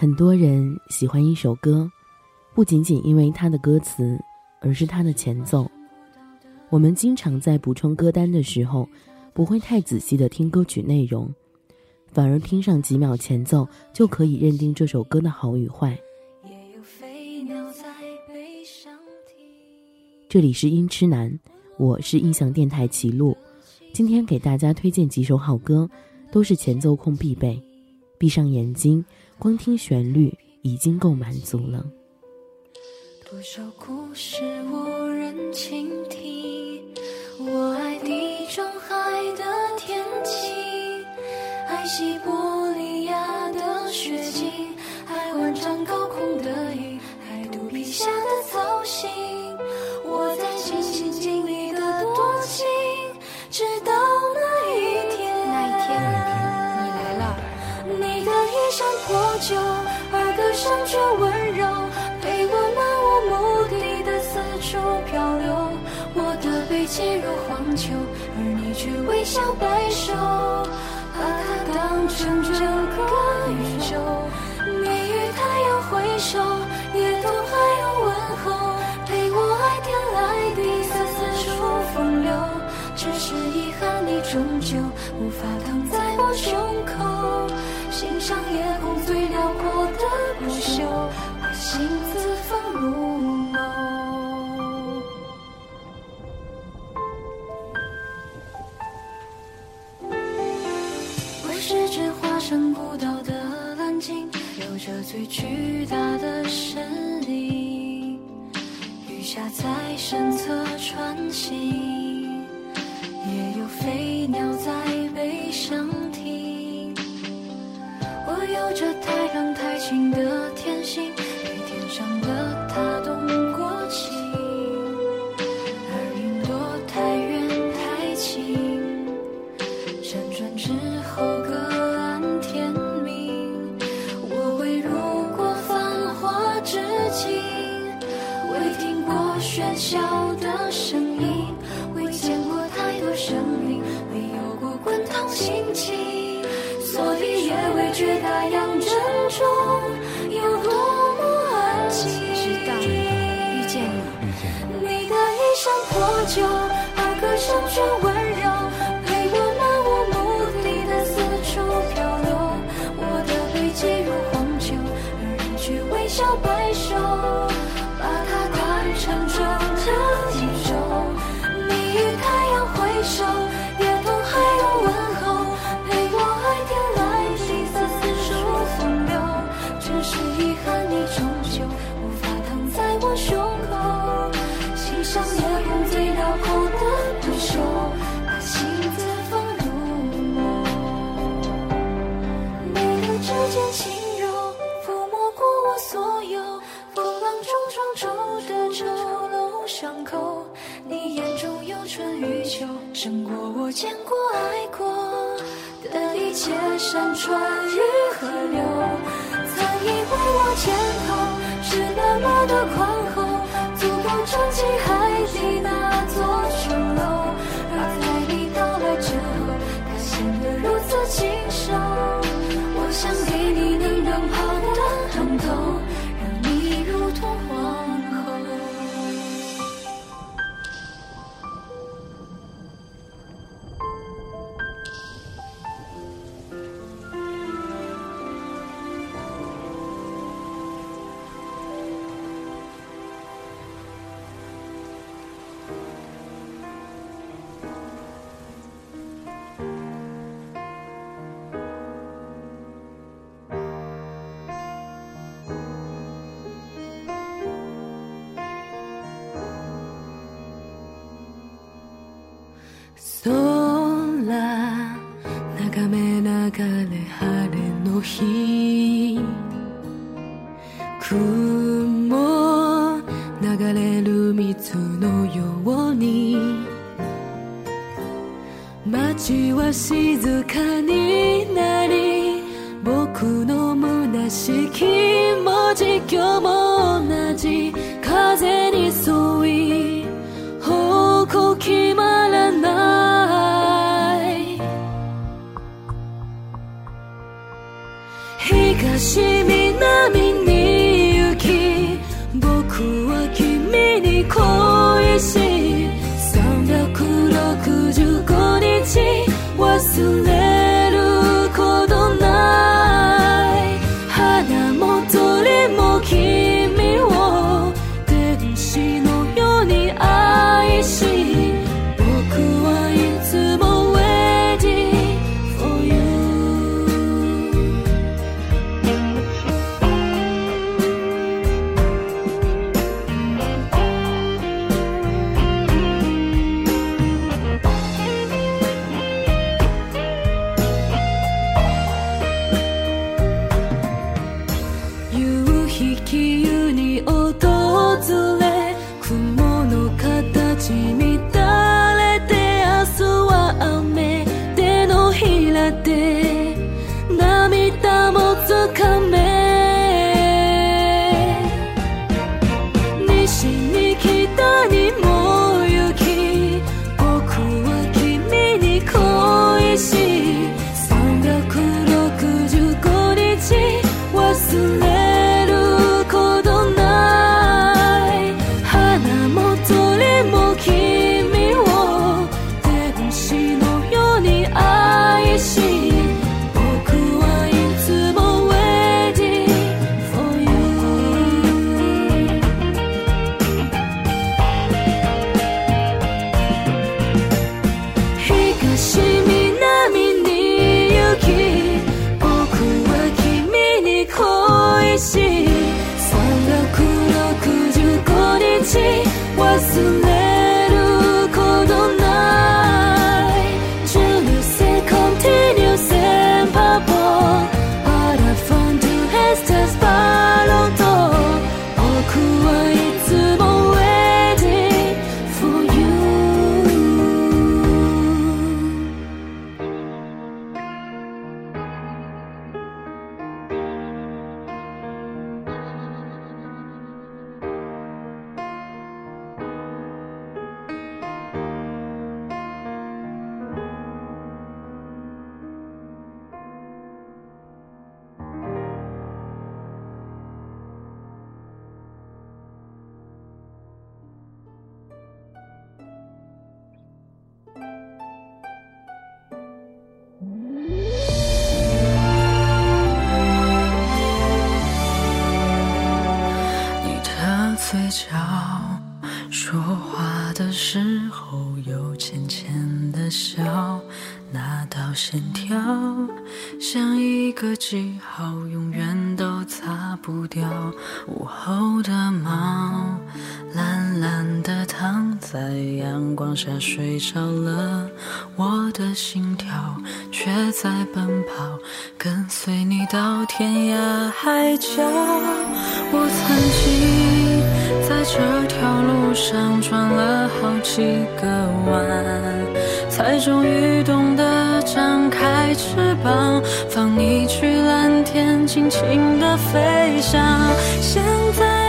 很多人喜欢一首歌，不仅仅因为它的歌词，而是它的前奏。我们经常在补充歌单的时候，不会太仔细的听歌曲内容，反而听上几秒前奏就可以认定这首歌的好与坏。这里是音痴男，我是印象电台齐路，今天给大家推荐几首好歌，都是前奏控必备。闭上眼睛，光听旋律已经够满足了。多少故事无人倾听，我爱地中海的天晴，爱西伯利亚的雪景，爱万丈高空的鹰，爱肚皮下的草心。而歌声却温柔，陪我漫无目的的四处漂流。我的背脊如荒丘，而你却微笑摆首，把它当成整个宇宙。你与太阳挥手，也都还有问候，陪我爱天来地，丝丝处风流。只是遗憾，你终究无法躺觉大洋珍重胜过我见过爱过的一切山川与河流。曾以为我肩头是那么的宽厚，足够撑起海底那座城空眺めながら晴れの日。躺在阳光下睡着了我的心跳却在奔跑跟随你到天涯。海角我曾经在这条路上转了好几个弯才终于懂得张开翅膀放你去蓝天尽情的飞翔。现在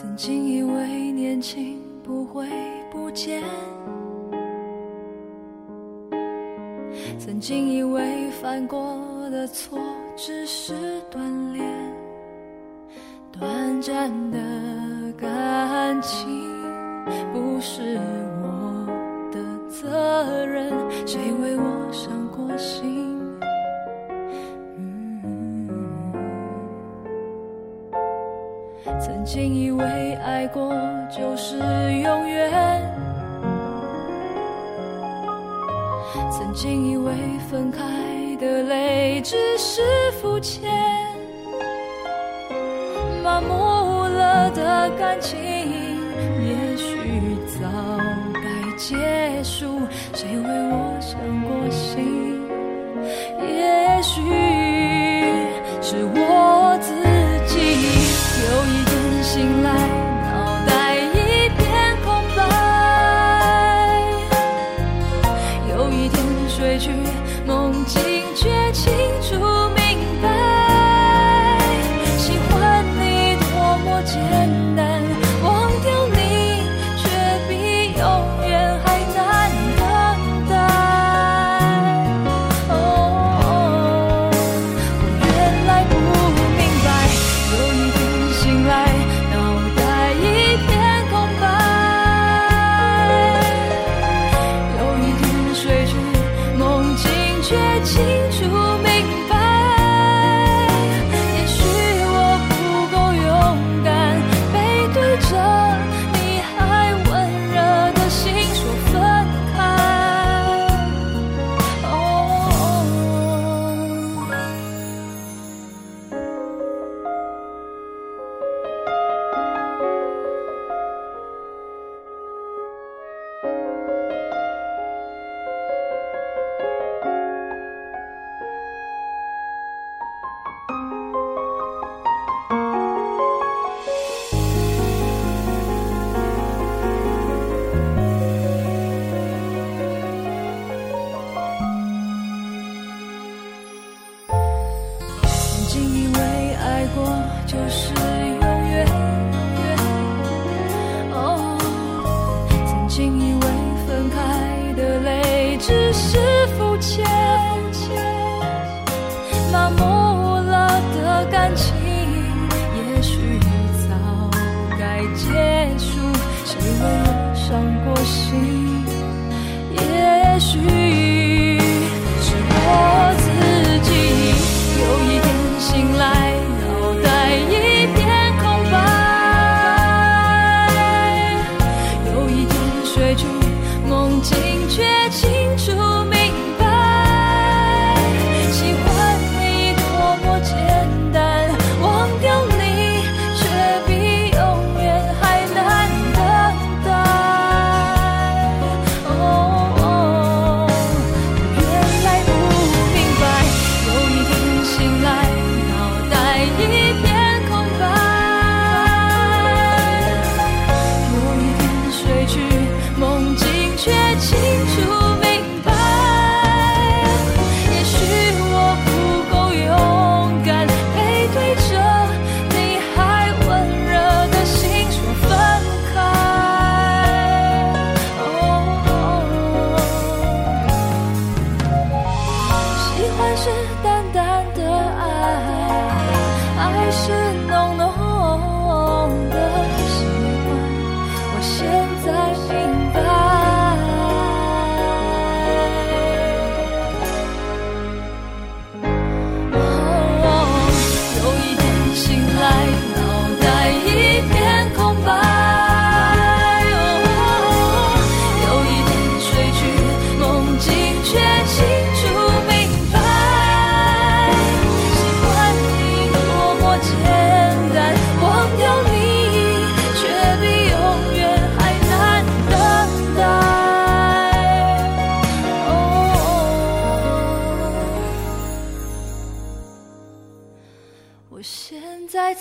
曾经以为年轻不会不见曾经以为犯过的错只是锻炼短暂的感情不是我的责任谁为我伤过心过就是永远曾经以为分开的泪只是肤浅麻木了的感情也许早该结束谁为我伤过心？也许是我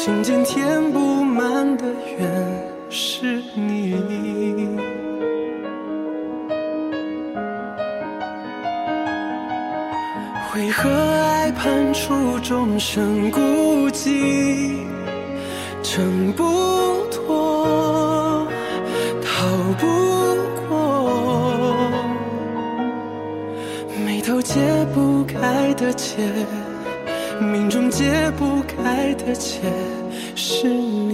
心间填不满的缘，是你。为何爱判处众生孤寂，挣不脱，逃不过，眉头解不开的结，命中解不开的结，是你。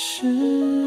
是。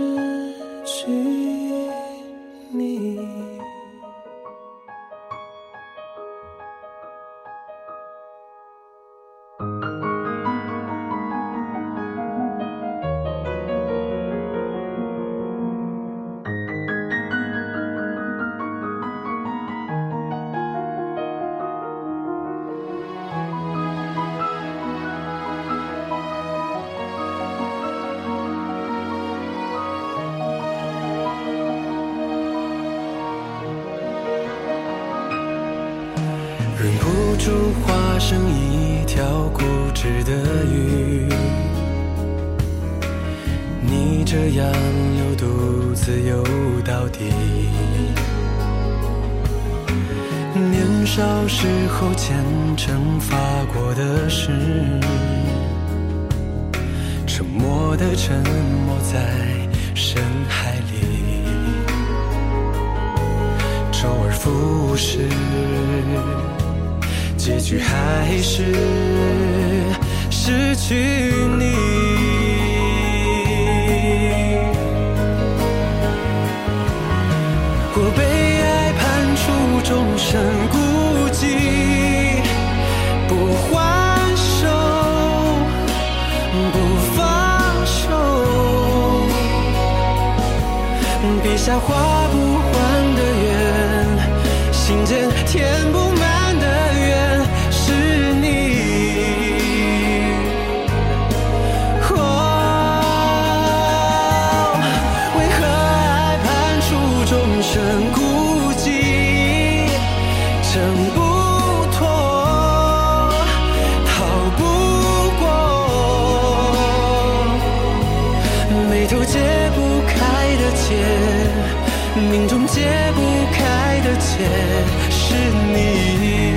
的沉没在深海里，周而复始，结局还是失去你。我被爱判处终身孤笔下画不完的圆，心间填命中解不开的结，是你。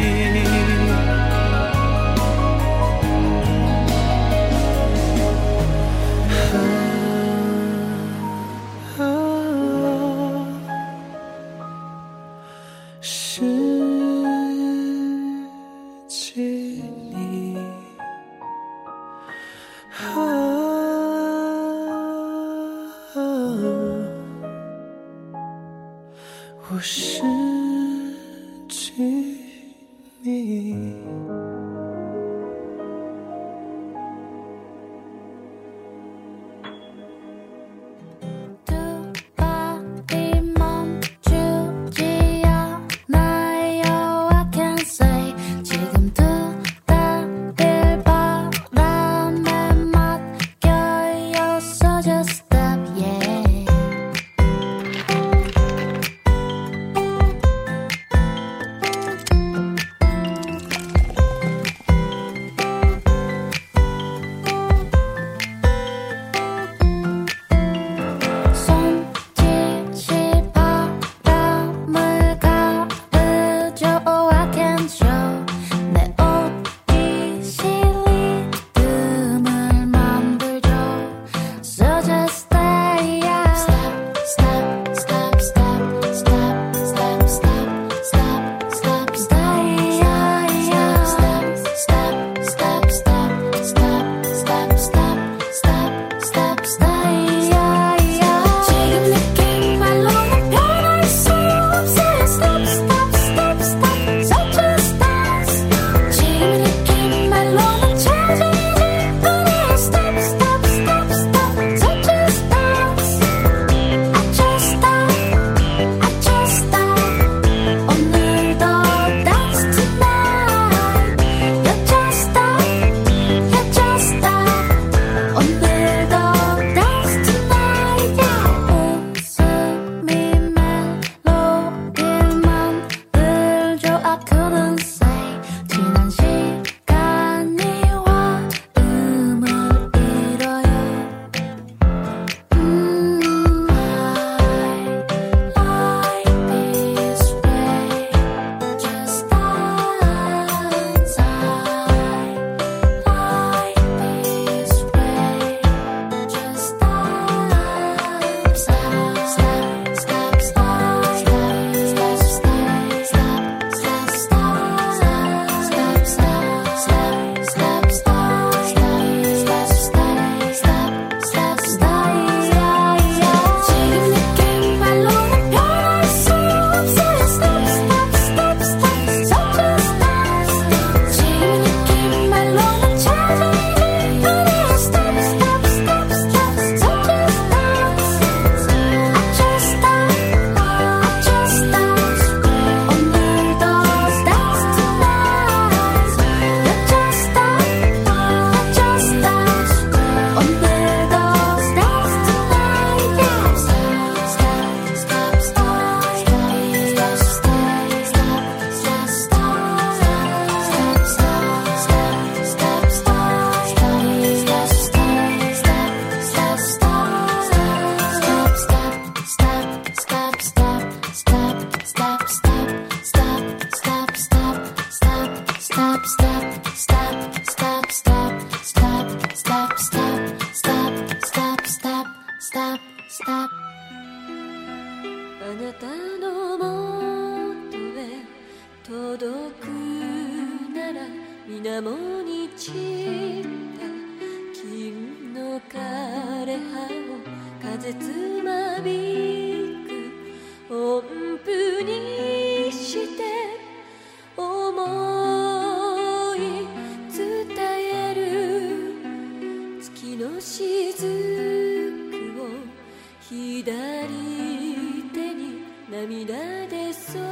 がでそっ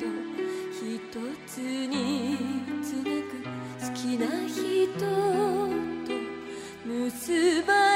とひつにつなぐ好きな人と結ばれ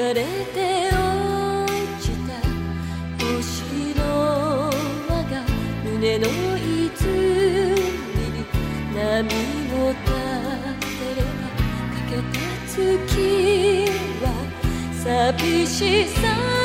れて落ちた。星の輪が胸のいに波を立てれば欠けた月は寂しさ。